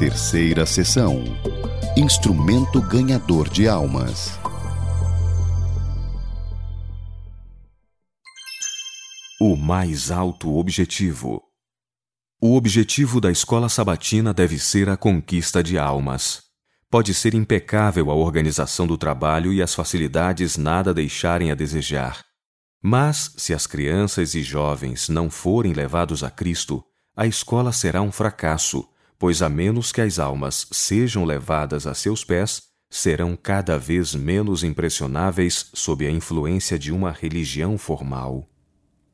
Terceira sessão Instrumento ganhador de almas. O mais alto objetivo. O objetivo da escola sabatina deve ser a conquista de almas. Pode ser impecável a organização do trabalho e as facilidades nada deixarem a desejar. Mas, se as crianças e jovens não forem levados a Cristo, a escola será um fracasso, pois a menos que as almas sejam levadas a seus pés, serão cada vez menos impressionáveis sob a influência de uma religião formal.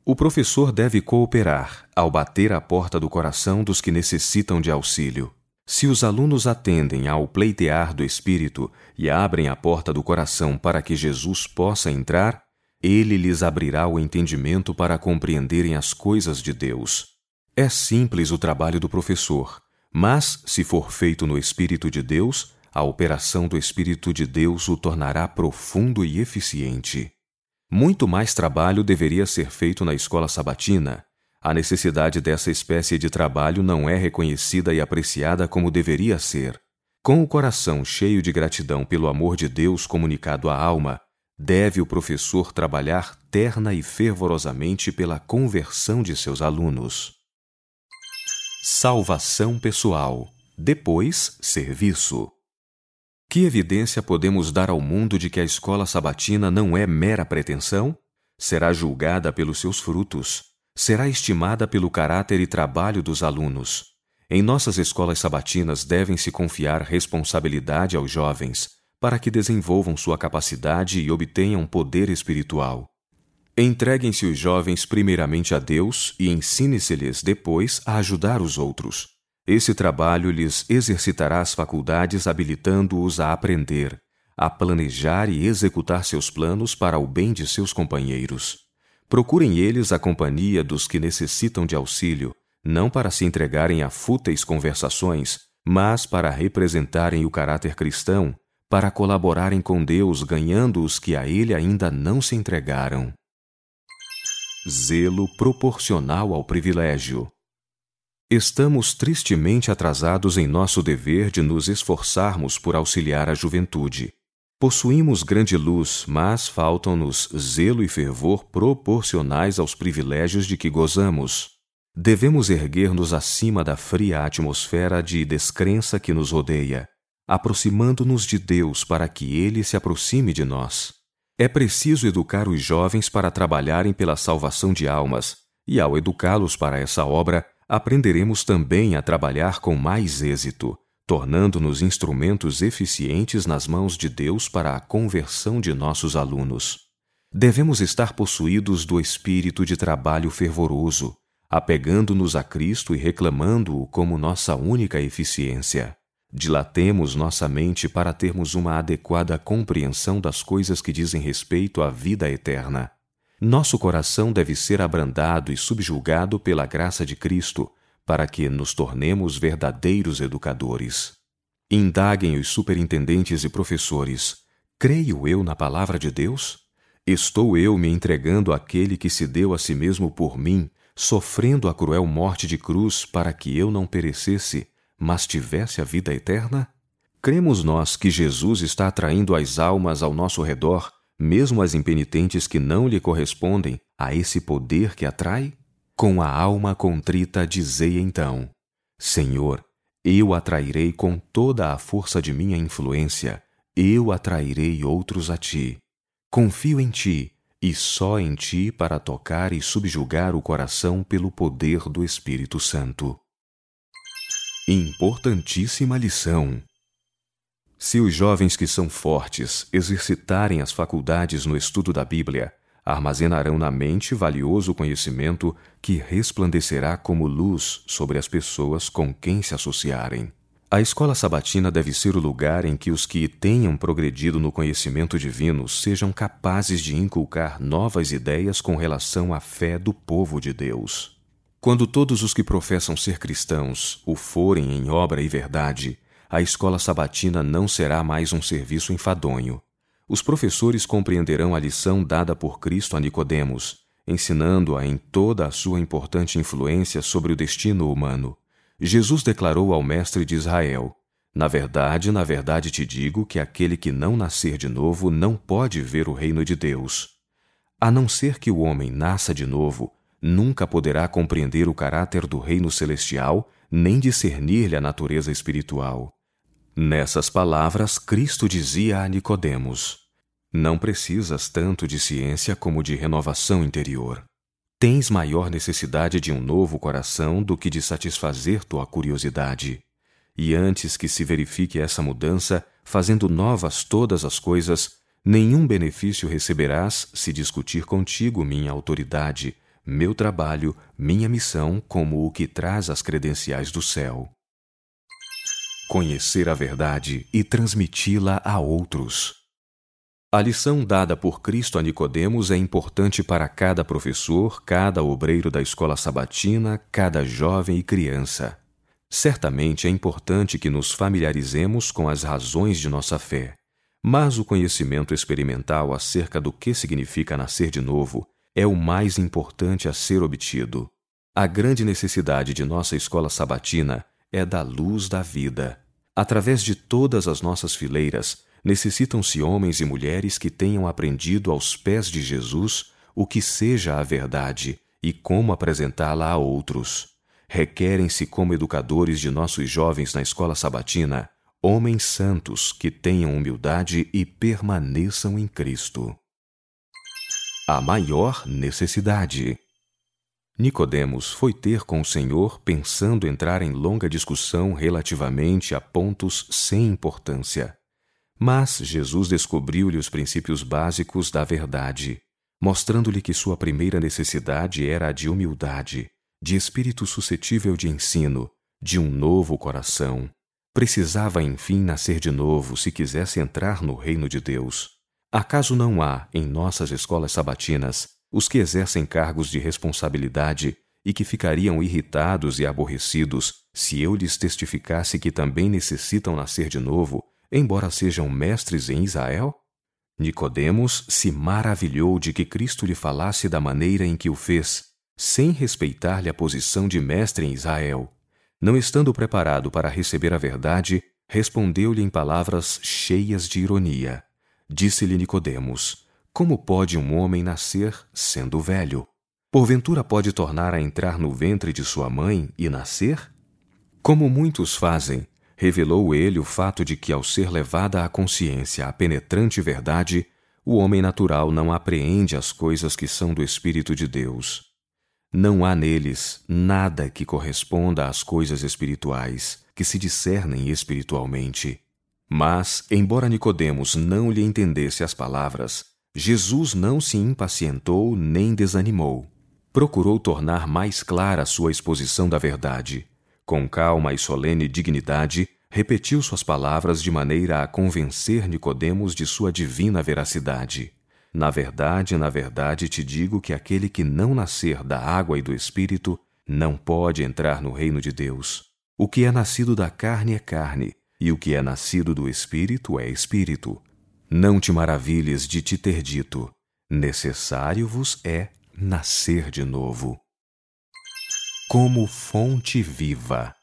O professor deve cooperar ao bater à porta do coração dos que necessitam de auxílio. Se os alunos atendem ao pleitear do Espírito e abrem a porta do coração para que Jesus possa entrar, ele lhes abrirá o entendimento para compreenderem as coisas de Deus. É simples o trabalho do professor, mas, se for feito no Espírito de Deus, a operação do Espírito de Deus o tornará profundo e eficiente. Muito mais trabalho deveria ser feito na escola sabatina, a necessidade dessa espécie de trabalho não é reconhecida e apreciada como deveria ser. Com o coração cheio de gratidão pelo amor de Deus comunicado à alma, deve o professor trabalhar terna e fervorosamente pela conversão de seus alunos. Salvação pessoal. Depois, serviço. Que evidência podemos dar ao mundo de que a escola sabatina não é mera pretensão? Será julgada pelos seus frutos será estimada pelo caráter e trabalho dos alunos. Em nossas escolas sabatinas devem-se confiar responsabilidade aos jovens, para que desenvolvam sua capacidade e obtenham poder espiritual. Entreguem-se os jovens primeiramente a Deus e ensine-se-lhes depois a ajudar os outros. Esse trabalho lhes exercitará as faculdades, habilitando-os a aprender, a planejar e executar seus planos para o bem de seus companheiros. Procurem eles a companhia dos que necessitam de auxílio, não para se entregarem a fúteis conversações, mas para representarem o caráter cristão, para colaborarem com Deus, ganhando os que a Ele ainda não se entregaram. Zelo proporcional ao privilégio. Estamos tristemente atrasados em nosso dever de nos esforçarmos por auxiliar a juventude. Possuímos grande luz, mas faltam-nos zelo e fervor proporcionais aos privilégios de que gozamos. Devemos erguer-nos acima da fria atmosfera de descrença que nos rodeia, aproximando-nos de Deus para que Ele se aproxime de nós. É preciso educar os jovens para trabalharem pela salvação de almas, e ao educá-los para essa obra, aprenderemos também a trabalhar com mais êxito tornando-nos instrumentos eficientes nas mãos de Deus para a conversão de nossos alunos. Devemos estar possuídos do espírito de trabalho fervoroso, apegando-nos a Cristo e reclamando-o como nossa única eficiência. Dilatemos nossa mente para termos uma adequada compreensão das coisas que dizem respeito à vida eterna. Nosso coração deve ser abrandado e subjugado pela graça de Cristo, para que nos tornemos verdadeiros educadores. Indaguem os superintendentes e professores: creio eu na palavra de Deus? Estou eu me entregando àquele que se deu a si mesmo por mim, sofrendo a cruel morte de cruz para que eu não perecesse, mas tivesse a vida eterna? Cremos nós que Jesus está atraindo as almas ao nosso redor, mesmo as impenitentes que não lhe correspondem, a esse poder que atrai? Com a alma contrita, dizei então: Senhor, eu atrairei com toda a força de minha influência, eu atrairei outros a ti. Confio em ti, e só em ti para tocar e subjugar o coração pelo poder do Espírito Santo. Importantíssima lição. Se os jovens que são fortes exercitarem as faculdades no estudo da Bíblia, armazenarão na mente valioso conhecimento que resplandecerá como luz sobre as pessoas com quem se associarem. A escola sabatina deve ser o lugar em que os que tenham progredido no conhecimento divino sejam capazes de inculcar novas ideias com relação à fé do povo de Deus. Quando todos os que professam ser cristãos o forem em obra e verdade, a escola sabatina não será mais um serviço enfadonho, os professores compreenderão a lição dada por Cristo a Nicodemos, ensinando-a em toda a sua importante influência sobre o destino humano. Jesus declarou ao mestre de Israel: Na verdade, na verdade te digo que aquele que não nascer de novo não pode ver o reino de Deus. A não ser que o homem nasça de novo, nunca poderá compreender o caráter do reino celestial nem discernir-lhe a natureza espiritual. Nessas palavras, Cristo dizia a Nicodemos: Não precisas tanto de ciência como de renovação interior. Tens maior necessidade de um novo coração do que de satisfazer tua curiosidade. E antes que se verifique essa mudança, fazendo novas todas as coisas, nenhum benefício receberás se discutir contigo minha autoridade, meu trabalho, minha missão como o que traz as credenciais do céu. Conhecer a verdade e transmiti-la a outros. A lição dada por Cristo a Nicodemos é importante para cada professor, cada obreiro da escola sabatina, cada jovem e criança. Certamente é importante que nos familiarizemos com as razões de nossa fé, mas o conhecimento experimental acerca do que significa nascer de novo é o mais importante a ser obtido. A grande necessidade de nossa escola sabatina é da luz da vida. Através de todas as nossas fileiras, necessitam-se homens e mulheres que tenham aprendido aos pés de Jesus o que seja a verdade e como apresentá-la a outros. Requerem-se como educadores de nossos jovens na escola sabatina homens santos que tenham humildade e permaneçam em Cristo a maior necessidade. Nicodemos foi ter com o Senhor pensando entrar em longa discussão relativamente a pontos sem importância. Mas Jesus descobriu-lhe os princípios básicos da verdade, mostrando-lhe que sua primeira necessidade era a de humildade, de espírito suscetível de ensino, de um novo coração. Precisava, enfim, nascer de novo se quisesse entrar no reino de Deus. Acaso não há, em nossas escolas sabatinas, os que exercem cargos de responsabilidade e que ficariam irritados e aborrecidos se eu lhes testificasse que também necessitam nascer de novo, embora sejam mestres em Israel? Nicodemos se maravilhou de que Cristo lhe falasse da maneira em que o fez, sem respeitar-lhe a posição de mestre em Israel. Não estando preparado para receber a verdade, respondeu-lhe em palavras cheias de ironia. Disse-lhe Nicodemos: Como pode um homem nascer sendo velho? Porventura pode tornar a entrar no ventre de sua mãe e nascer? Como muitos fazem, revelou ele o fato de que, ao ser levada à consciência a penetrante verdade, o homem natural não apreende as coisas que são do Espírito de Deus. Não há neles nada que corresponda às coisas espirituais, que se discernem espiritualmente. Mas, embora Nicodemos não lhe entendesse as palavras, Jesus não se impacientou nem desanimou. Procurou tornar mais clara sua exposição da verdade. Com calma e solene dignidade, repetiu suas palavras de maneira a convencer Nicodemos de sua divina veracidade. Na verdade, na verdade te digo que aquele que não nascer da água e do espírito não pode entrar no reino de Deus. O que é nascido da carne é carne, e o que é nascido do Espírito é Espírito. Não te maravilhes de te ter dito: necessário vos é nascer de novo. Como fonte viva.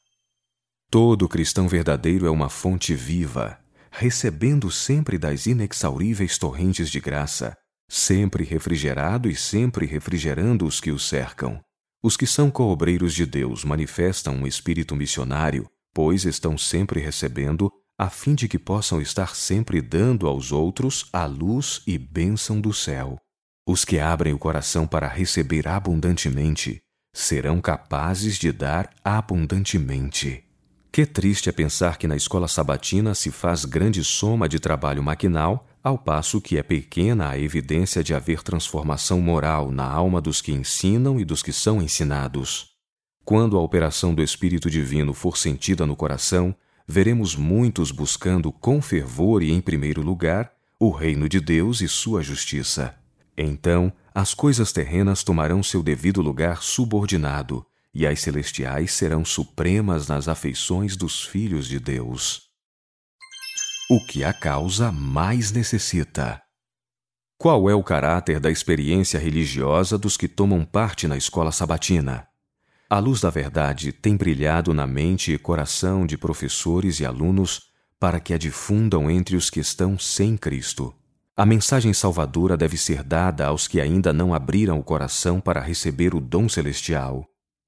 Todo cristão verdadeiro é uma fonte viva, recebendo sempre das inexauríveis torrentes de graça, sempre refrigerado e sempre refrigerando os que o cercam. Os que são coobreiros de Deus manifestam um espírito missionário pois estão sempre recebendo, a fim de que possam estar sempre dando aos outros a luz e bênção do céu. Os que abrem o coração para receber abundantemente serão capazes de dar abundantemente. Que triste é pensar que na escola sabatina se faz grande soma de trabalho maquinal, ao passo que é pequena a evidência de haver transformação moral na alma dos que ensinam e dos que são ensinados. Quando a operação do Espírito Divino for sentida no coração, veremos muitos buscando com fervor e em primeiro lugar o reino de Deus e sua justiça. Então, as coisas terrenas tomarão seu devido lugar subordinado, e as celestiais serão supremas nas afeições dos filhos de Deus. O que a causa mais necessita. Qual é o caráter da experiência religiosa dos que tomam parte na escola sabatina? A luz da verdade tem brilhado na mente e coração de professores e alunos para que a difundam entre os que estão sem Cristo. A mensagem salvadora deve ser dada aos que ainda não abriram o coração para receber o dom celestial.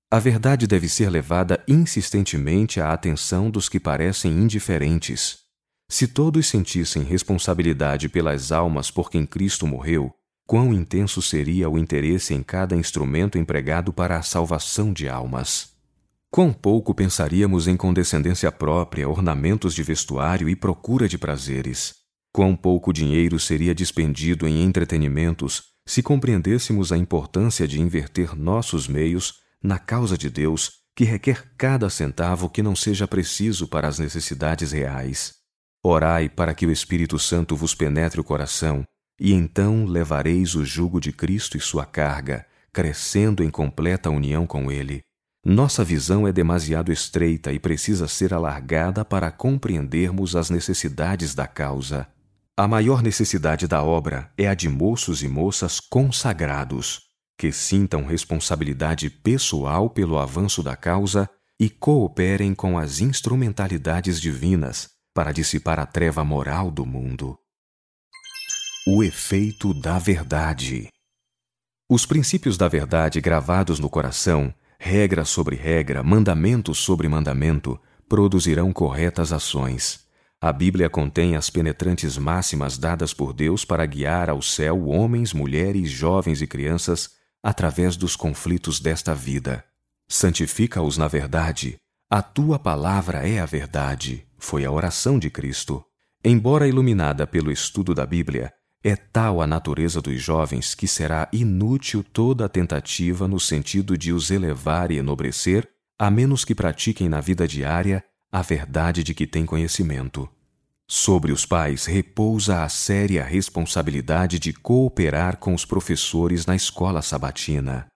A verdade deve ser levada insistentemente à atenção dos que parecem indiferentes. Se todos sentissem responsabilidade pelas almas por quem Cristo morreu, quão intenso seria o interesse em cada instrumento empregado para a salvação de almas. Quão pouco pensaríamos em condescendência própria, ornamentos de vestuário e procura de prazeres. Quão pouco dinheiro seria dispendido em entretenimentos se compreendêssemos a importância de inverter nossos meios na causa de Deus, que requer cada centavo que não seja preciso para as necessidades reais. Orai para que o Espírito Santo vos penetre o coração e então levareis o jugo de Cristo e sua carga, crescendo em completa união com Ele. Nossa visão é demasiado estreita e precisa ser alargada para compreendermos as necessidades da causa. A maior necessidade da obra é a de moços e moças consagrados, que sintam responsabilidade pessoal pelo avanço da causa e cooperem com as instrumentalidades divinas para dissipar a treva moral do mundo. O efeito da verdade. Os princípios da verdade gravados no coração, regra sobre regra, mandamento sobre mandamento, produzirão corretas ações. A Bíblia contém as penetrantes máximas dadas por Deus para guiar ao céu homens, mulheres, jovens e crianças através dos conflitos desta vida. Santifica-os na verdade. A tua palavra é a verdade, foi a oração de Cristo. Embora iluminada pelo estudo da Bíblia, é tal a natureza dos jovens que será inútil toda a tentativa no sentido de os elevar e enobrecer, a menos que pratiquem na vida diária a verdade de que têm conhecimento. Sobre os pais repousa a séria responsabilidade de cooperar com os professores na escola sabatina.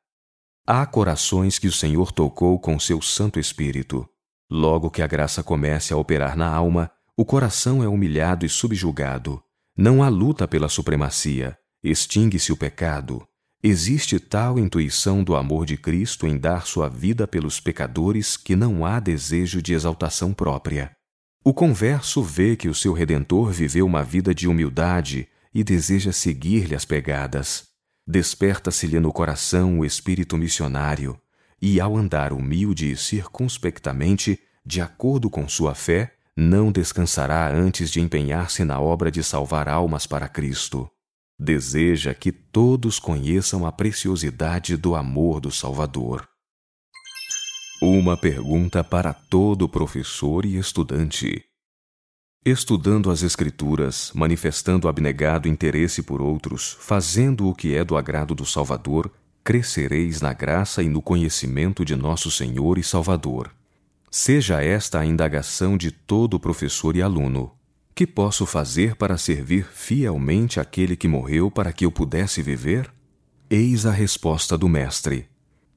Há corações que o Senhor tocou com seu Santo Espírito. Logo que a graça comece a operar na alma, o coração é humilhado e subjugado não há luta pela supremacia, extingue-se o pecado. Existe tal intuição do amor de Cristo em dar sua vida pelos pecadores que não há desejo de exaltação própria. O converso vê que o seu Redentor viveu uma vida de humildade e deseja seguir-lhe as pegadas. Desperta-se-lhe no coração o espírito missionário, e ao andar humilde e circunspectamente, de acordo com sua fé, não descansará antes de empenhar-se na obra de salvar almas para Cristo. Deseja que todos conheçam a preciosidade do amor do Salvador. Uma pergunta para todo professor e estudante. Estudando as Escrituras, manifestando abnegado interesse por outros, fazendo o que é do agrado do Salvador, crescereis na graça e no conhecimento de nosso Senhor e Salvador. Seja esta a indagação de todo professor e aluno. Que posso fazer para servir fielmente aquele que morreu para que eu pudesse viver? Eis a resposta do Mestre: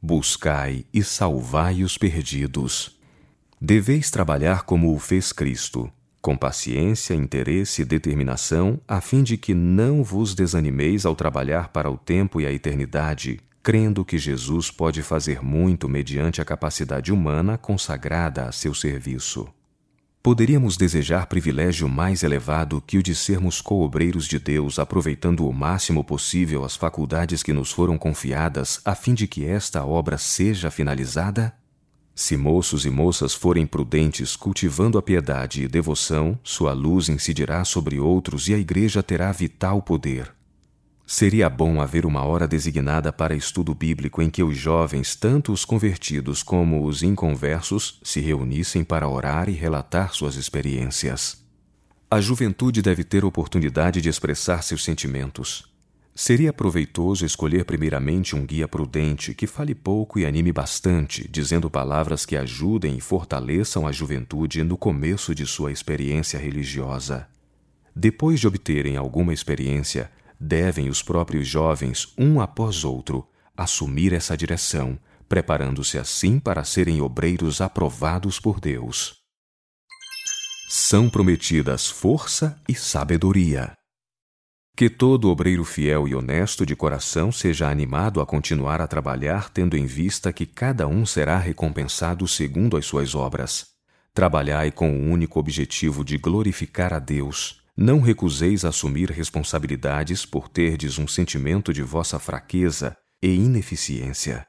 Buscai e salvai os perdidos. Deveis trabalhar como o fez Cristo, com paciência, interesse e determinação, a fim de que não vos desanimeis ao trabalhar para o tempo e a eternidade, crendo que Jesus pode fazer muito mediante a capacidade humana consagrada a seu serviço. Poderíamos desejar privilégio mais elevado que o de sermos coobreiros de Deus, aproveitando o máximo possível as faculdades que nos foram confiadas, a fim de que esta obra seja finalizada? Se moços e moças forem prudentes, cultivando a piedade e devoção, sua luz incidirá sobre outros e a Igreja terá vital poder. Seria bom haver uma hora designada para estudo bíblico em que os jovens, tanto os convertidos como os inconversos, se reunissem para orar e relatar suas experiências. A juventude deve ter oportunidade de expressar seus sentimentos. Seria proveitoso escolher primeiramente um guia prudente que fale pouco e anime bastante, dizendo palavras que ajudem e fortaleçam a juventude no começo de sua experiência religiosa. Depois de obterem alguma experiência, devem os próprios jovens, um após outro, assumir essa direção, preparando-se assim para serem obreiros aprovados por Deus. São prometidas força e sabedoria. Que todo obreiro fiel e honesto de coração seja animado a continuar a trabalhar, tendo em vista que cada um será recompensado segundo as suas obras. Trabalhai com o único objetivo de glorificar a Deus. Não recuseis assumir responsabilidades por terdes um sentimento de vossa fraqueza e ineficiência.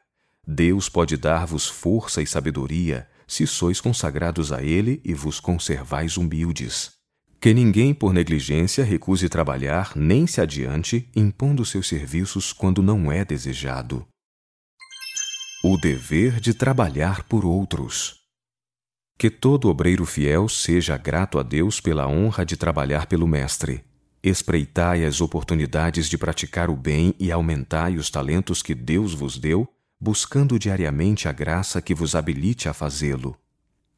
Deus pode dar-vos força e sabedoria se sois consagrados a Ele e vos conservais humildes. Que ninguém por negligência recuse trabalhar nem se adiante impondo seus serviços quando não é desejado. O dever de trabalhar por outros. Que todo obreiro fiel seja grato a Deus pela honra de trabalhar pelo Mestre. Espreitai as oportunidades de praticar o bem e aumentai os talentos que Deus vos deu, buscando diariamente a graça que vos habilite a fazê-lo.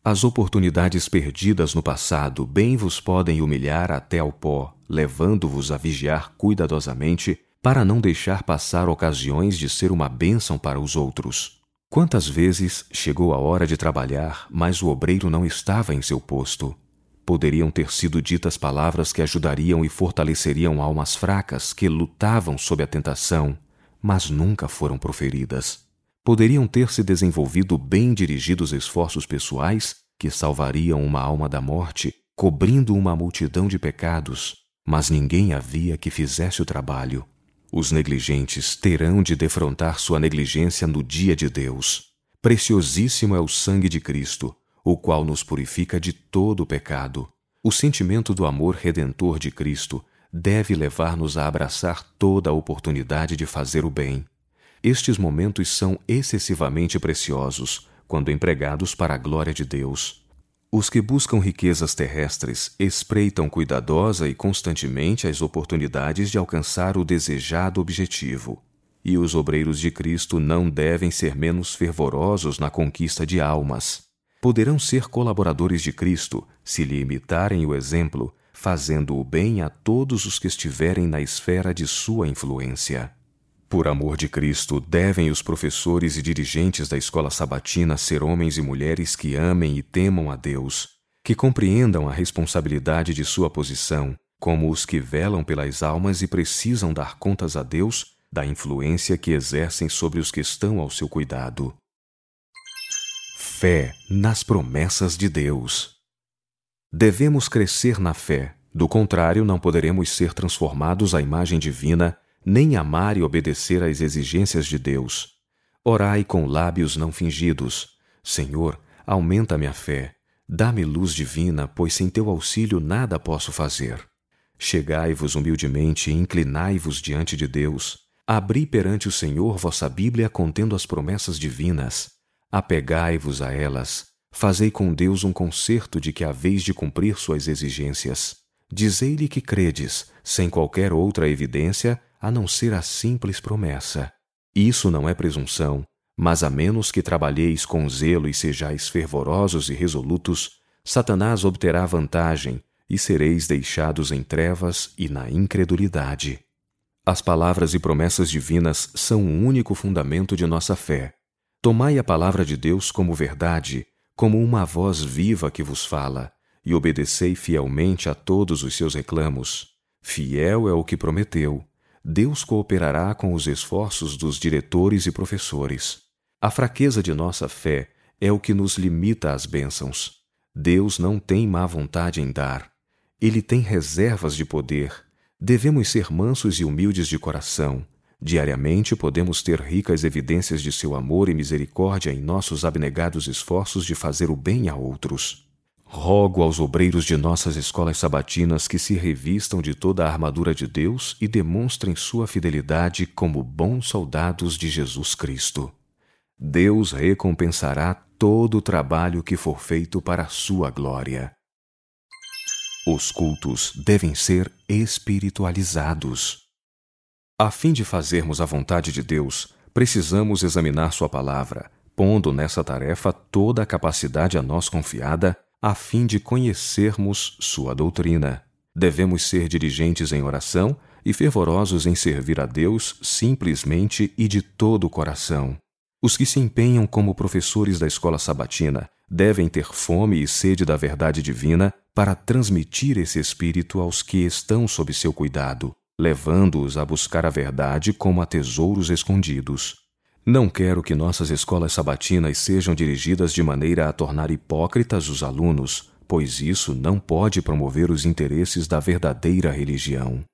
As oportunidades perdidas no passado bem vos podem humilhar até ao pó, levando-vos a vigiar cuidadosamente para não deixar passar ocasiões de ser uma bênção para os outros. Quantas vezes chegou a hora de trabalhar, mas o obreiro não estava em seu posto? Poderiam ter sido ditas palavras que ajudariam e fortaleceriam almas fracas que lutavam sob a tentação, mas nunca foram proferidas poderiam ter se desenvolvido bem dirigidos esforços pessoais que salvariam uma alma da morte, cobrindo uma multidão de pecados, mas ninguém havia que fizesse o trabalho. Os negligentes terão de defrontar sua negligência no dia de Deus. Preciosíssimo é o sangue de Cristo, o qual nos purifica de todo o pecado. O sentimento do amor redentor de Cristo deve levar-nos a abraçar toda a oportunidade de fazer o bem. Estes momentos são excessivamente preciosos quando empregados para a glória de Deus. Os que buscam riquezas terrestres espreitam cuidadosa e constantemente as oportunidades de alcançar o desejado objetivo. E os obreiros de Cristo não devem ser menos fervorosos na conquista de almas. Poderão ser colaboradores de Cristo se lhe imitarem o exemplo, fazendo o bem a todos os que estiverem na esfera de sua influência. Por amor de Cristo, devem os professores e dirigentes da escola sabatina ser homens e mulheres que amem e temam a Deus, que compreendam a responsabilidade de sua posição, como os que velam pelas almas e precisam dar contas a Deus da influência que exercem sobre os que estão ao seu cuidado. Fé nas promessas de Deus. Devemos crescer na fé, do contrário, não poderemos ser transformados à imagem divina nem amar e obedecer às exigências de Deus. Orai com lábios não fingidos. Senhor, aumenta-me a fé. Dá-me luz divina, pois sem teu auxílio nada posso fazer. Chegai-vos humildemente e inclinai-vos diante de Deus. Abri perante o Senhor vossa Bíblia contendo as promessas divinas. Apegai-vos a elas. Fazei com Deus um concerto de que haveis de cumprir suas exigências. Dizei-lhe que credes, sem qualquer outra evidência, a não ser a simples promessa. Isso não é presunção, mas a menos que trabalheis com zelo e sejais fervorosos e resolutos, Satanás obterá vantagem e sereis deixados em trevas e na incredulidade. As palavras e promessas divinas são o único fundamento de nossa fé. Tomai a palavra de Deus como verdade, como uma voz viva que vos fala, e obedecei fielmente a todos os seus reclamos. Fiel é o que prometeu, Deus cooperará com os esforços dos diretores e professores. A fraqueza de nossa fé é o que nos limita às bênçãos. Deus não tem má vontade em dar. Ele tem reservas de poder. Devemos ser mansos e humildes de coração. Diariamente podemos ter ricas evidências de seu amor e misericórdia em nossos abnegados esforços de fazer o bem a outros. Rogo aos obreiros de nossas escolas sabatinas que se revistam de toda a armadura de Deus e demonstrem sua fidelidade como bons soldados de Jesus Cristo. Deus recompensará todo o trabalho que for feito para a sua glória. Os cultos devem ser espiritualizados. A fim de fazermos a vontade de Deus, precisamos examinar Sua palavra, pondo nessa tarefa toda a capacidade a nós confiada a fim de conhecermos sua doutrina. Devemos ser dirigentes em oração e fervorosos em servir a Deus simplesmente e de todo o coração. Os que se empenham como professores da escola sabatina devem ter fome e sede da verdade divina para transmitir esse espírito aos que estão sob seu cuidado. levando-os a buscar a verdade como a tesouros escondidos. Não quero que nossas escolas sabatinas sejam dirigidas de maneira a tornar hipócritas os alunos, pois isso não pode promover os interesses da verdadeira religião.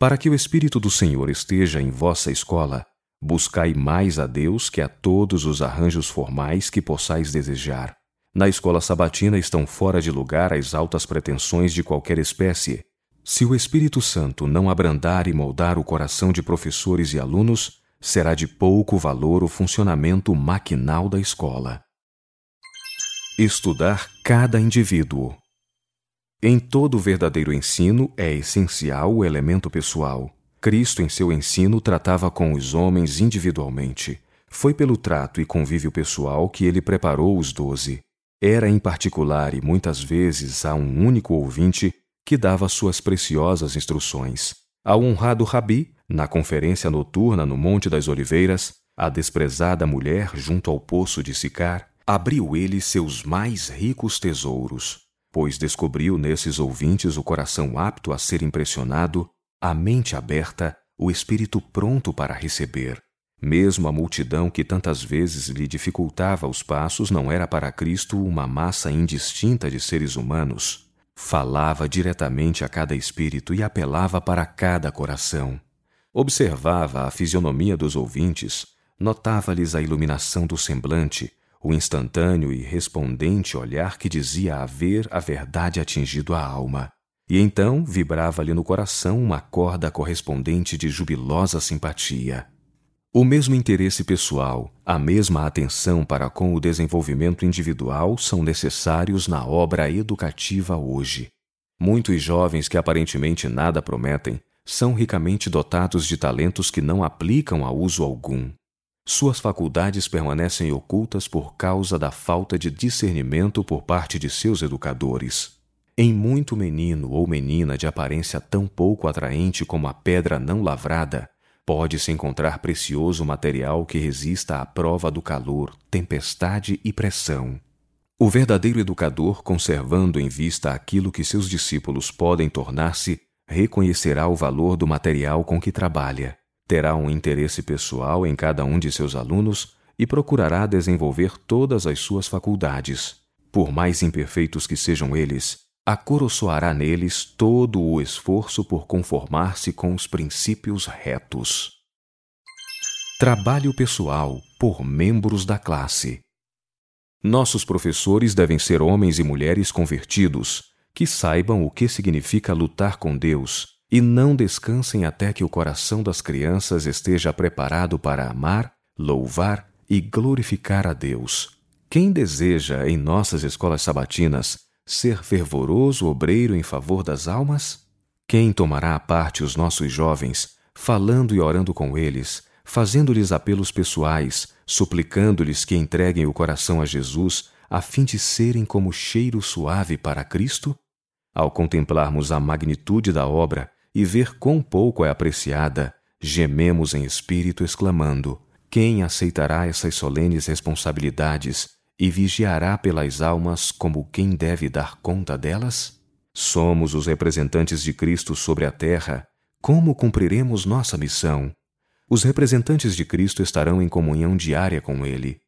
Para que o Espírito do Senhor esteja em vossa escola, buscai mais a Deus que a todos os arranjos formais que possais desejar. Na escola sabatina estão fora de lugar as altas pretensões de qualquer espécie. Se o Espírito Santo não abrandar e moldar o coração de professores e alunos, será de pouco valor o funcionamento maquinal da escola. Estudar cada indivíduo. Em todo verdadeiro ensino é essencial o elemento pessoal. Cristo, em seu ensino, tratava com os homens individualmente. Foi pelo trato e convívio pessoal que ele preparou os doze. Era em particular e muitas vezes a um único ouvinte que dava suas preciosas instruções. Ao honrado Rabi, na conferência noturna no Monte das Oliveiras, a desprezada mulher junto ao poço de Sicar, abriu ele seus mais ricos tesouros pois descobriu nesses ouvintes o coração apto a ser impressionado, a mente aberta, o espírito pronto para receber. Mesmo a multidão que tantas vezes lhe dificultava os passos não era para Cristo uma massa indistinta de seres humanos. Falava diretamente a cada espírito e apelava para cada coração. Observava a fisionomia dos ouvintes, notava-lhes a iluminação do semblante, o instantâneo e respondente olhar que dizia haver a verdade atingido a alma. E então vibrava-lhe no coração uma corda correspondente de jubilosa simpatia. O mesmo interesse pessoal, a mesma atenção para com o desenvolvimento individual são necessários na obra educativa hoje. Muitos jovens que aparentemente nada prometem são ricamente dotados de talentos que não aplicam a uso algum. Suas faculdades permanecem ocultas por causa da falta de discernimento por parte de seus educadores. Em muito menino ou menina de aparência tão pouco atraente como a pedra não lavrada, pode-se encontrar precioso material que resista à prova do calor, tempestade e pressão. O verdadeiro educador, conservando em vista aquilo que seus discípulos podem tornar-se, reconhecerá o valor do material com que trabalha terá um interesse pessoal em cada um de seus alunos e procurará desenvolver todas as suas faculdades. Por mais imperfeitos que sejam eles, acoroçoará neles todo o esforço por conformar-se com os princípios retos. Trabalho pessoal por membros da classe. Nossos professores devem ser homens e mulheres convertidos, que saibam o que significa lutar com Deus e não descansem até que o coração das crianças esteja preparado para amar, louvar e glorificar a Deus. Quem deseja, em nossas escolas sabatinas, ser fervoroso obreiro em favor das almas? Quem tomará à parte os nossos jovens, falando e orando com eles, fazendo-lhes apelos pessoais, suplicando-lhes que entreguem o coração a Jesus, a fim de serem como cheiro suave para Cristo? Ao contemplarmos a magnitude da obra, e ver quão pouco é apreciada, gememos em espírito, exclamando: Quem aceitará essas solenes responsabilidades e vigiará pelas almas como quem deve dar conta delas? Somos os representantes de Cristo sobre a terra. Como cumpriremos nossa missão? Os representantes de Cristo estarão em comunhão diária com Ele.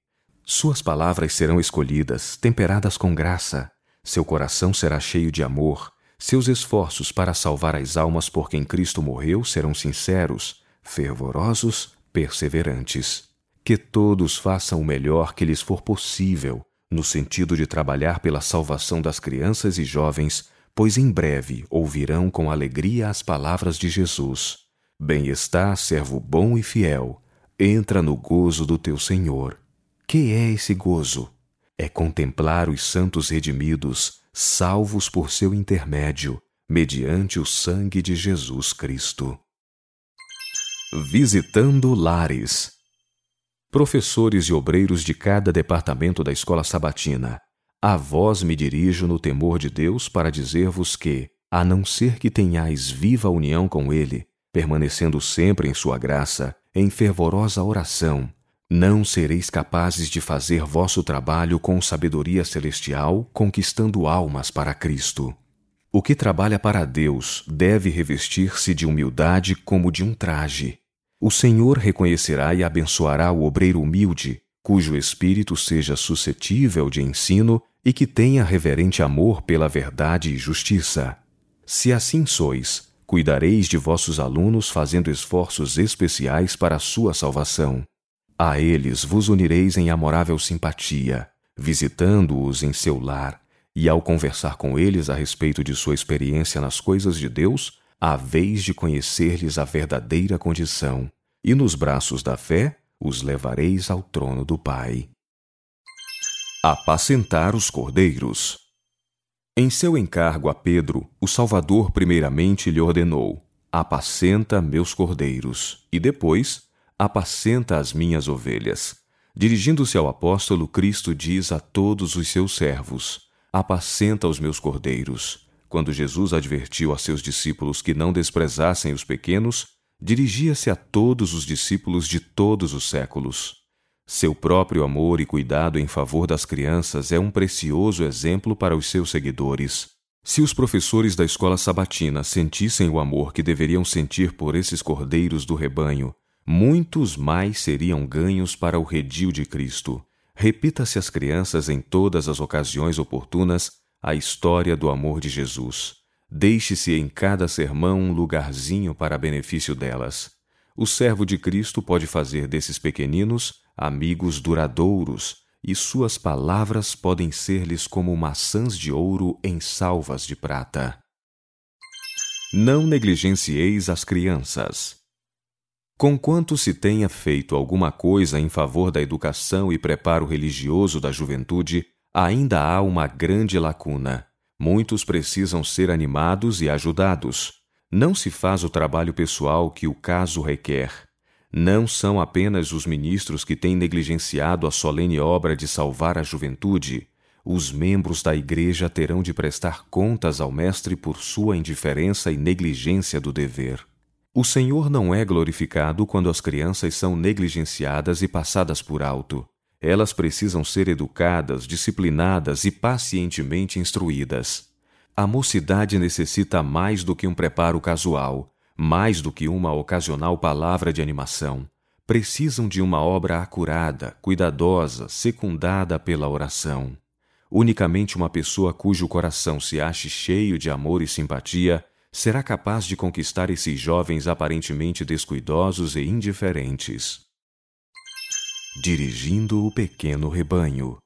Suas palavras serão escolhidas, temperadas com graça. Seu coração será cheio de amor seus esforços para salvar as almas por quem Cristo morreu serão sinceros, fervorosos, perseverantes. Que todos façam o melhor que lhes for possível, no sentido de trabalhar pela salvação das crianças e jovens, pois em breve ouvirão com alegria as palavras de Jesus. Bem está, servo bom e fiel, entra no gozo do teu Senhor. Que é esse gozo? É contemplar os santos redimidos, salvos por seu intermédio, mediante o sangue de Jesus Cristo. Visitando lares. Professores e obreiros de cada departamento da escola sabatina, a vós me dirijo no temor de Deus para dizer-vos que, a não ser que tenhais viva união com Ele, permanecendo sempre em Sua graça, em fervorosa oração, não sereis capazes de fazer vosso trabalho com sabedoria celestial, conquistando almas para Cristo. O que trabalha para Deus deve revestir-se de humildade como de um traje. O Senhor reconhecerá e abençoará o obreiro humilde, cujo espírito seja suscetível de ensino e que tenha reverente amor pela verdade e justiça. Se assim sois, cuidareis de vossos alunos fazendo esforços especiais para a sua salvação. A eles vos unireis em amorável simpatia, visitando-os em seu lar, e ao conversar com eles a respeito de sua experiência nas coisas de Deus, vez de conhecer-lhes a verdadeira condição, e nos braços da fé os levareis ao trono do Pai. Apacentar os cordeiros. Em seu encargo a Pedro, o Salvador primeiramente lhe ordenou: Apacenta meus cordeiros, e depois, apacenta as minhas ovelhas. Dirigindo-se ao apóstolo, Cristo diz a todos os seus servos: Apacenta os meus cordeiros. Quando Jesus advertiu a seus discípulos que não desprezassem os pequenos, dirigia-se a todos os discípulos de todos os séculos. Seu próprio amor e cuidado em favor das crianças é um precioso exemplo para os seus seguidores. Se os professores da escola sabatina sentissem o amor que deveriam sentir por esses cordeiros do rebanho, muitos mais seriam ganhos para o redil de Cristo. Repita-se às crianças em todas as ocasiões oportunas a história do amor de Jesus. Deixe-se em cada sermão um lugarzinho para benefício delas. O servo de Cristo pode fazer desses pequeninos amigos duradouros, e suas palavras podem ser-lhes como maçãs de ouro em salvas de prata. Não negligencieis as crianças. Conquanto se tenha feito alguma coisa em favor da educação e preparo religioso da juventude, ainda há uma grande lacuna. Muitos precisam ser animados e ajudados. Não se faz o trabalho pessoal que o caso requer. Não são apenas os ministros que têm negligenciado a solene obra de salvar a juventude. Os membros da Igreja terão de prestar contas ao Mestre por sua indiferença e negligência do dever. O Senhor não é glorificado quando as crianças são negligenciadas e passadas por alto. Elas precisam ser educadas, disciplinadas e pacientemente instruídas. A mocidade necessita mais do que um preparo casual, mais do que uma ocasional palavra de animação. Precisam de uma obra acurada, cuidadosa, secundada pela oração. Unicamente uma pessoa cujo coração se ache cheio de amor e simpatia será capaz de conquistar esses jovens aparentemente descuidosos e indiferentes. Dirigindo o pequeno rebanho.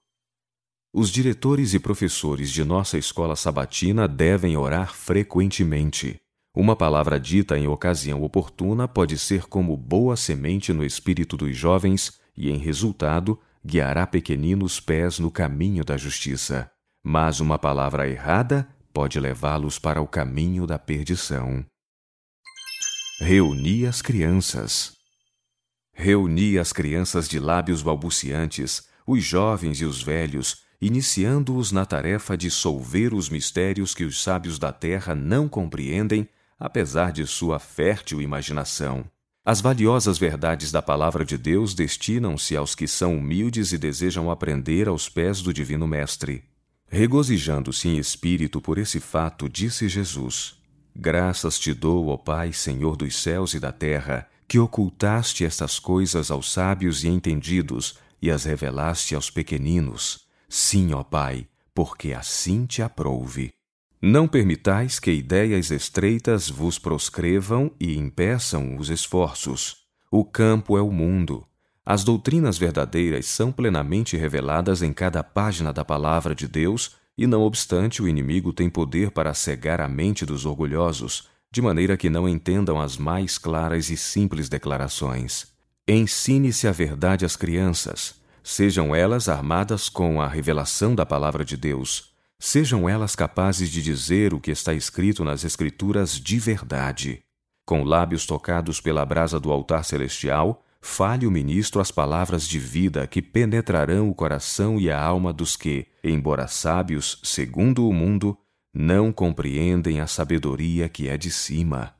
Os diretores e professores de nossa escola sabatina devem orar frequentemente. Uma palavra dita em ocasião oportuna pode ser como boa semente no espírito dos jovens e, em resultado, guiará pequeninos pés no caminho da justiça. Mas uma palavra errada pode levá-los para o caminho da perdição. Reuni as crianças. Reuni as crianças de lábios balbuciantes, os jovens e os velhos, iniciando-os na tarefa de solver os mistérios que os sábios da terra não compreendem, apesar de sua fértil imaginação. As valiosas verdades da palavra de Deus destinam-se aos que são humildes e desejam aprender aos pés do Divino Mestre. Regozijando-se em espírito por esse fato, disse Jesus: Graças te dou, ó Pai, Senhor dos céus e da terra, que ocultaste estas coisas aos sábios e entendidos e as revelaste aos pequeninos. Sim, ó Pai, porque assim te aprouve. Não permitais que ideias estreitas vos proscrevam e impeçam os esforços. O campo é o mundo. As doutrinas verdadeiras são plenamente reveladas em cada página da palavra de Deus, e não obstante o inimigo tem poder para cegar a mente dos orgulhosos, de maneira que não entendam as mais claras e simples declarações. Ensine-se a verdade às crianças, sejam elas armadas com a revelação da palavra de Deus, sejam elas capazes de dizer o que está escrito nas Escrituras de verdade. Com lábios tocados pela brasa do altar celestial, fale o ministro as palavras de vida que penetrarão o coração e a alma dos que, embora sábios segundo o mundo, não compreendem a sabedoria que é de cima.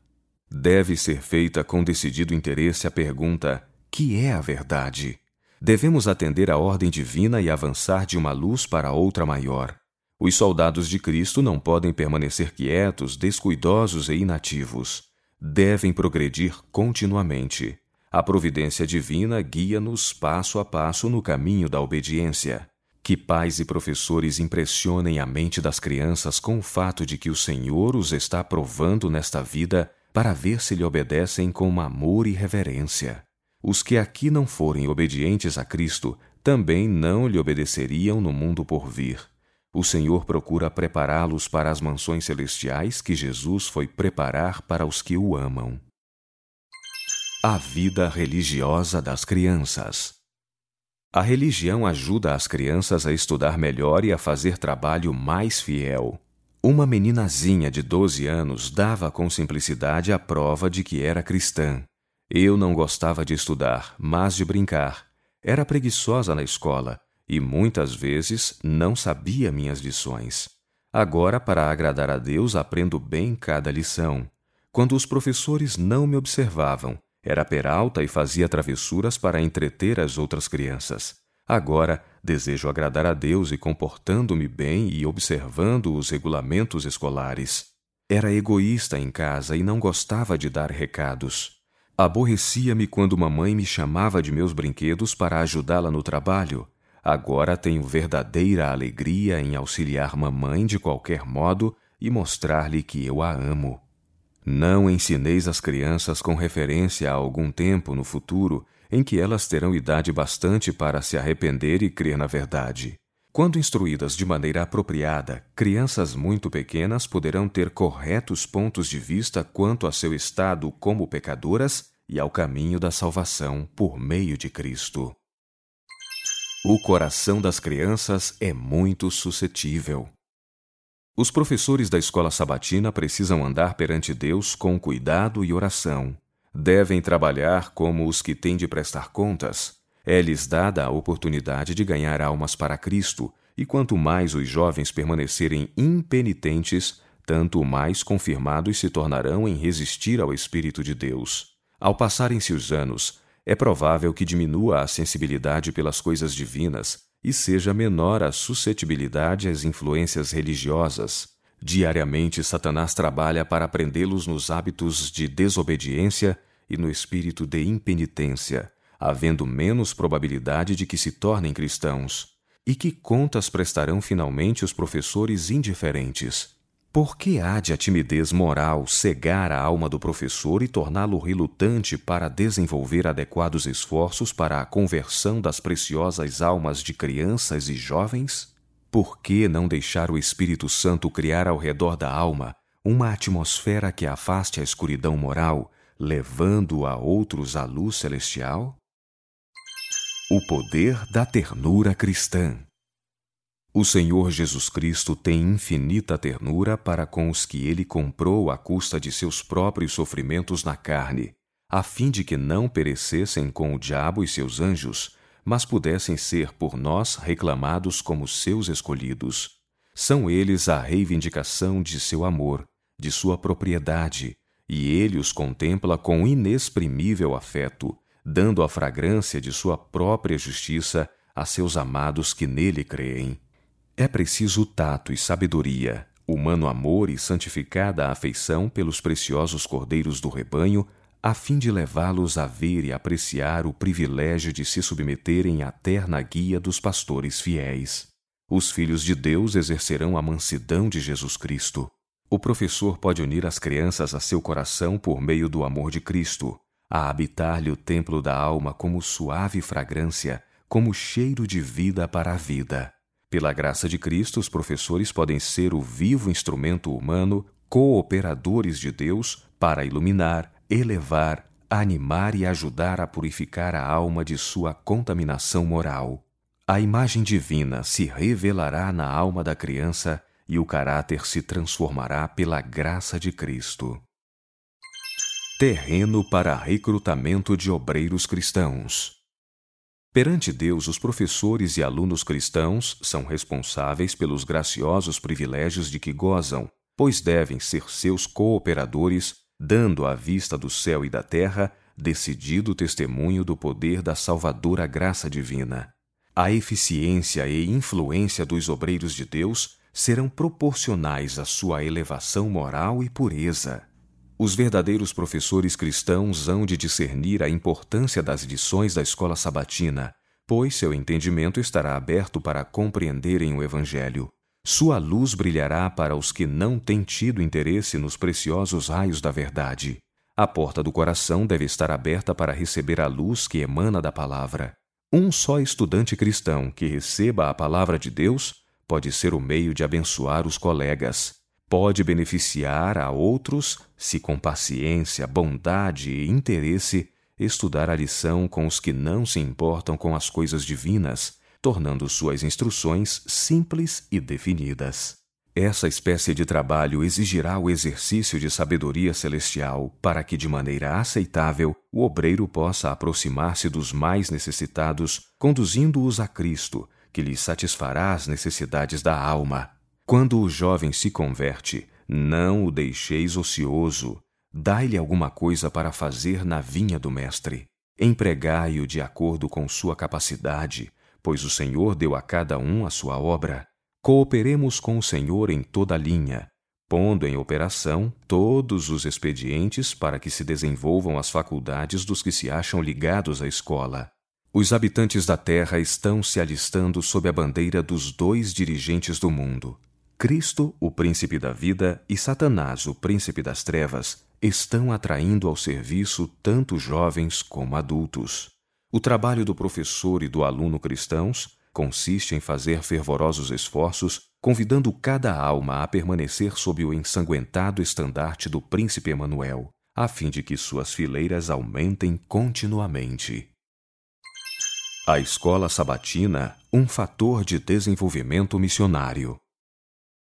Deve ser feita com decidido interesse a pergunta: que é a verdade? devemos atender à ordem divina e avançar de uma luz para outra maior. Os soldados de Cristo não podem permanecer quietos, descuidosos e inativos. Devem progredir continuamente. A providência divina guia-nos passo a passo no caminho da obediência. Que pais e professores impressionem a mente das crianças com o fato de que o Senhor os está provando nesta vida para ver se lhe obedecem com amor e reverência. Os que aqui não forem obedientes a Cristo também não lhe obedeceriam no mundo por vir. O Senhor procura prepará-los para as mansões celestiais que Jesus foi preparar para os que o amam. A vida religiosa das crianças. A religião ajuda as crianças a estudar melhor e a fazer trabalho mais fiel. Uma meninazinha de 12 anos dava com simplicidade a prova de que era cristã. Eu não gostava de estudar, mas de brincar. Era preguiçosa na escola e muitas vezes não sabia minhas lições. Agora, para agradar a Deus, aprendo bem cada lição. Quando os professores não me observavam, era peralta e fazia travessuras para entreter as outras crianças. Agora, desejo agradar a Deus e comportando-me bem e observando os regulamentos escolares. Era egoísta em casa e não gostava de dar recados. Aborrecia-me quando mamãe me chamava de meus brinquedos para ajudá-la no trabalho. Agora tenho verdadeira alegria em auxiliar mamãe de qualquer modo e mostrar-lhe que eu a amo. Não ensineis as crianças com referência a algum tempo no futuro em que elas terão idade bastante para se arrepender e crer na verdade. Quando instruídas de maneira apropriada, crianças muito pequenas poderão ter corretos pontos de vista quanto a seu estado como pecadoras e ao caminho da salvação por meio de Cristo. O coração das crianças é muito suscetível. Os professores da escola sabatina precisam andar perante Deus com cuidado e oração, devem trabalhar como os que têm de prestar contas. É-lhes dada a oportunidade de ganhar almas para Cristo, e quanto mais os jovens permanecerem impenitentes, tanto mais confirmados se tornarão em resistir ao Espírito de Deus. Ao passarem-se os anos, é provável que diminua a sensibilidade pelas coisas divinas e seja menor a suscetibilidade às influências religiosas. Diariamente, Satanás trabalha para prendê-los nos hábitos de desobediência e no espírito de impenitência, havendo menos probabilidade de que se tornem cristãos. E que contas prestarão finalmente os professores indiferentes? Por que há de a timidez moral cegar a alma do professor e torná-lo relutante para desenvolver adequados esforços para a conversão das preciosas almas de crianças e jovens? Por que não deixar o Espírito Santo criar ao redor da alma uma atmosfera que afaste a escuridão moral, levando a outros à luz celestial? O poder da ternura cristã. O Senhor Jesus Cristo tem infinita ternura para com os que ele comprou à custa de seus próprios sofrimentos na carne, a fim de que não perecessem com o diabo e seus anjos, mas pudessem ser por nós reclamados como seus escolhidos. São eles a reivindicação de seu amor, de sua propriedade, e ele os contempla com inexprimível afeto, dando a fragrância de sua própria justiça a seus amados que nele creem. É preciso tato e sabedoria, humano amor e santificada afeição pelos preciosos cordeiros do rebanho a fim de levá-los a ver e apreciar o privilégio de se submeterem à terna guia dos pastores fiéis. Os filhos de Deus exercerão a mansidão de Jesus Cristo. O professor pode unir as crianças a seu coração por meio do amor de Cristo, a habitar-lhe o templo da alma como suave fragrância, como cheiro de vida para a vida. Pela graça de Cristo, os professores podem ser o vivo instrumento humano, cooperadores de Deus, para iluminar, elevar, animar e ajudar a purificar a alma de sua contaminação moral. A imagem divina se revelará na alma da criança e o caráter se transformará pela graça de Cristo. Terreno para recrutamento de obreiros cristãos. Perante Deus, os professores e alunos cristãos são responsáveis pelos graciosos privilégios de que gozam, pois devem ser seus cooperadores dando à vista do céu e da terra decidido testemunho do poder da salvadora graça divina. A eficiência e influência dos obreiros de Deus serão proporcionais à sua elevação moral e pureza. Os verdadeiros professores cristãos hão de discernir a importância das lições da escola sabatina, pois seu entendimento estará aberto para compreenderem o Evangelho. Sua luz brilhará para os que não têm tido interesse nos preciosos raios da verdade. A porta do coração deve estar aberta para receber a luz que emana da palavra. Um só estudante cristão que receba a palavra de Deus pode ser o meio de abençoar os colegas. Pode beneficiar a outros se, com paciência, bondade e interesse, estudar a lição com os que não se importam com as coisas divinas, tornando suas instruções simples e definidas. Essa espécie de trabalho exigirá o exercício de sabedoria celestial para que, de maneira aceitável, o obreiro possa aproximar-se dos mais necessitados, conduzindo-os a Cristo, que lhes satisfará as necessidades da alma. Quando o jovem se converte, não o deixeis ocioso, dai-lhe alguma coisa para fazer na vinha do Mestre. Empregai-o de acordo com sua capacidade, pois o Senhor deu a cada um a sua obra. Cooperemos com o Senhor em toda a linha, pondo em operação todos os expedientes para que se desenvolvam as faculdades dos que se acham ligados à escola. Os habitantes da terra estão se alistando sob a bandeira dos dois dirigentes do mundo. Cristo, o príncipe da vida, e Satanás, o príncipe das trevas, estão atraindo ao serviço tanto jovens como adultos. O trabalho do professor e do aluno cristãos consiste em fazer fervorosos esforços, convidando cada alma a permanecer sob o ensanguentado estandarte do príncipe Emanuel, a fim de que suas fileiras aumentem continuamente. A escola sabatina, um fator de desenvolvimento missionário.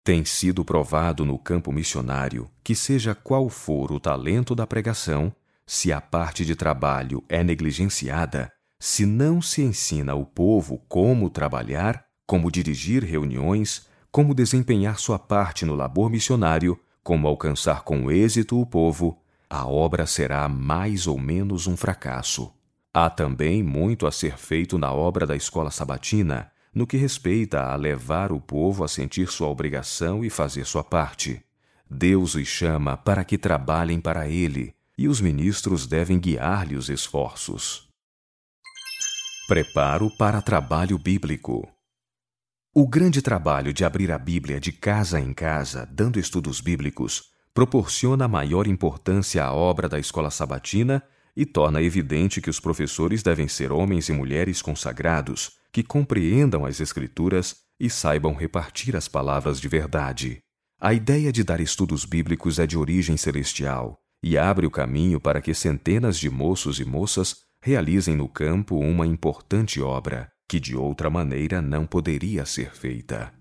Tem sido provado no campo missionário que, seja qual for o talento da pregação, se a parte de trabalho é negligenciada, se não se ensina ao povo como trabalhar, como dirigir reuniões, como desempenhar sua parte no labor missionário, como alcançar com êxito o povo, a obra será mais ou menos um fracasso. Há também muito a ser feito na obra da escola sabatina, no que respeita a levar o povo a sentir sua obrigação e fazer sua parte. Deus os chama para que trabalhem para Ele, e os ministros devem guiar-lhe os esforços. Preparo para trabalho bíblico. O grande trabalho de abrir a Bíblia de casa em casa, dando estudos bíblicos, proporciona maior importância à obra da escola sabatina e torna evidente que os professores devem ser homens e mulheres consagrados, que compreendam as Escrituras e saibam repartir as palavras de verdade. A ideia de dar estudos bíblicos é de origem celestial e abre o caminho para que centenas de moços e moças realizem no campo uma importante obra que de outra maneira não poderia ser feita.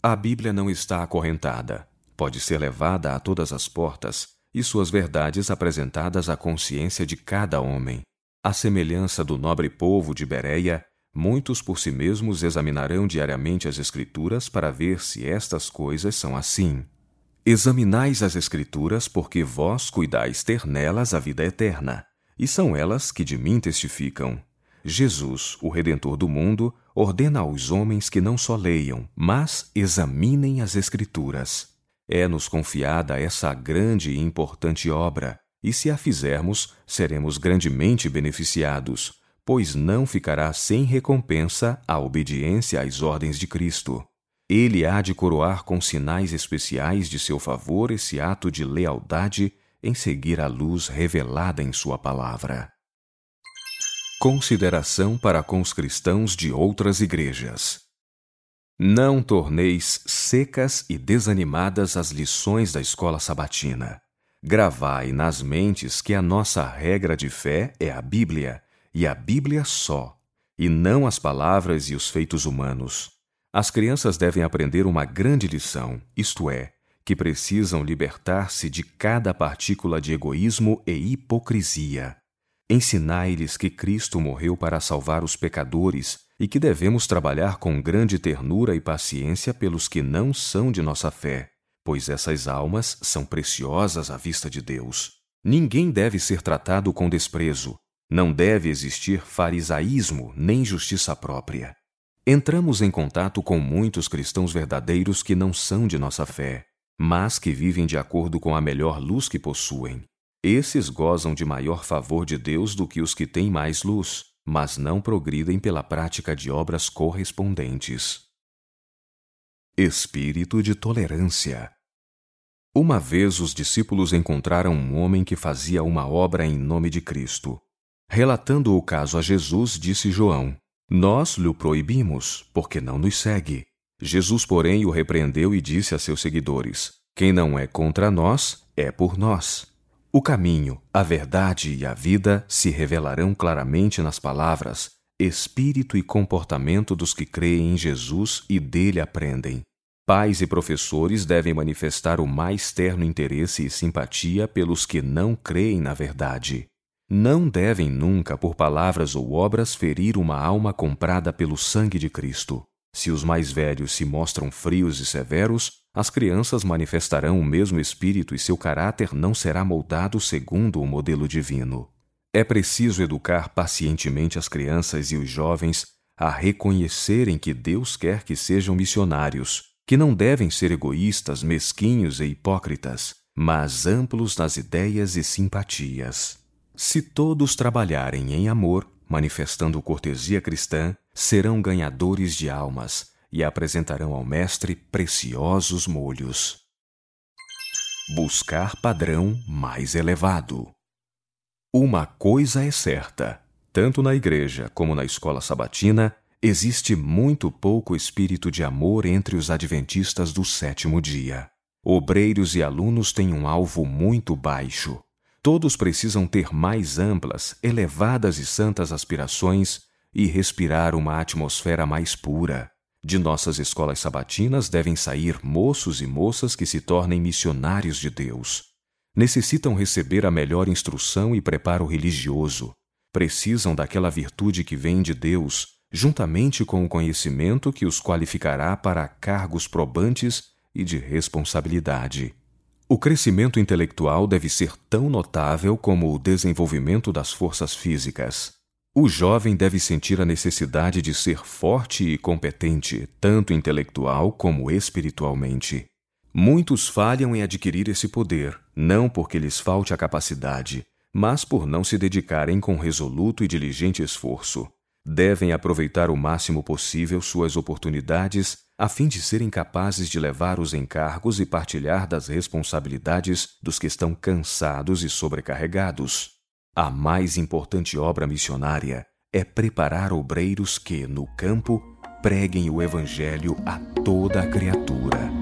A Bíblia não está acorrentada, pode ser levada a todas as portas e suas verdades apresentadas à consciência de cada homem. À semelhança do nobre povo de Bereia, muitos por si mesmos examinarão diariamente as Escrituras para ver se estas coisas são assim. Examinais as Escrituras, porque vós cuidais ter nelas a vida eterna e são elas que de mim testificam. Jesus, o Redentor do mundo, ordena aos homens que não só leiam, mas examinem as Escrituras. É-nos confiada essa grande e importante obra, e se a fizermos, seremos grandemente beneficiados, pois não ficará sem recompensa a obediência às ordens de Cristo. Ele há de coroar com sinais especiais de seu favor esse ato de lealdade em seguir a luz revelada em Sua palavra. Consideração para com os cristãos de outras igrejas. Não torneis secas e desanimadas as lições da escola sabatina. Gravai nas mentes que a nossa regra de fé é a Bíblia, e a Bíblia só, e não as palavras e os feitos humanos. As crianças devem aprender uma grande lição, isto é, que precisam libertar-se de cada partícula de egoísmo e hipocrisia. Ensinai-lhes que Cristo morreu para salvar os pecadores e que devemos trabalhar com grande ternura e paciência pelos que não são de nossa fé, pois essas almas são preciosas à vista de Deus. Ninguém deve ser tratado com desprezo, não deve existir farisaísmo nem justiça própria. Entramos em contato com muitos cristãos verdadeiros que não são de nossa fé, mas que vivem de acordo com a melhor luz que possuem. Esses gozam de maior favor de Deus do que os que têm mais luz, mas não progridem pela prática de obras correspondentes. Espírito de tolerância. Uma vez os discípulos encontraram um homem que fazia uma obra em nome de Cristo. Relatando o caso a Jesus, disse João: Nós lhe proibimos, porque não nos segue. Jesus, porém, o repreendeu e disse a seus seguidores: Quem não é contra nós, é por nós. O caminho, a verdade e a vida se revelarão claramente nas palavras, espírito e comportamento dos que creem em Jesus e dele aprendem. Pais e professores devem manifestar o mais terno interesse e simpatia pelos que não creem na verdade. Não devem nunca, por palavras ou obras, ferir uma alma comprada pelo sangue de Cristo. Se os mais velhos se mostram frios e severos, as crianças manifestarão o mesmo espírito e seu caráter não será moldado segundo o modelo divino. É preciso educar pacientemente as crianças e os jovens a reconhecerem que Deus quer que sejam missionários, que não devem ser egoístas, mesquinhos e hipócritas, mas amplos nas ideias e simpatias. Se todos trabalharem em amor, manifestando cortesia cristã, serão ganhadores de almas e apresentarão ao Mestre preciosos molhos. Buscar padrão mais elevado. Uma coisa é certa: tanto na igreja como na escola sabatina, existe muito pouco espírito de amor entre os adventistas do sétimo dia. Obreiros e alunos têm um alvo muito baixo. Todos precisam ter mais amplas, elevadas e santas aspirações e respirar uma atmosfera mais pura. De nossas escolas sabatinas devem sair moços e moças que se tornem missionários de Deus. Necessitam receber a melhor instrução e preparo religioso. Precisam daquela virtude que vem de Deus, juntamente com o conhecimento que os qualificará para cargos probantes e de responsabilidade. O crescimento intelectual deve ser tão notável como o desenvolvimento das forças físicas. O jovem deve sentir a necessidade de ser forte e competente, tanto intelectual como espiritualmente. Muitos falham em adquirir esse poder, não porque lhes falte a capacidade, mas por não se dedicarem com resoluto e diligente esforço. Devem aproveitar o máximo possível suas oportunidades a fim de serem capazes de levar os encargos e partilhar das responsabilidades dos que estão cansados e sobrecarregados. A mais importante obra missionária é preparar obreiros que, no campo, preguem o Evangelho a toda a criatura.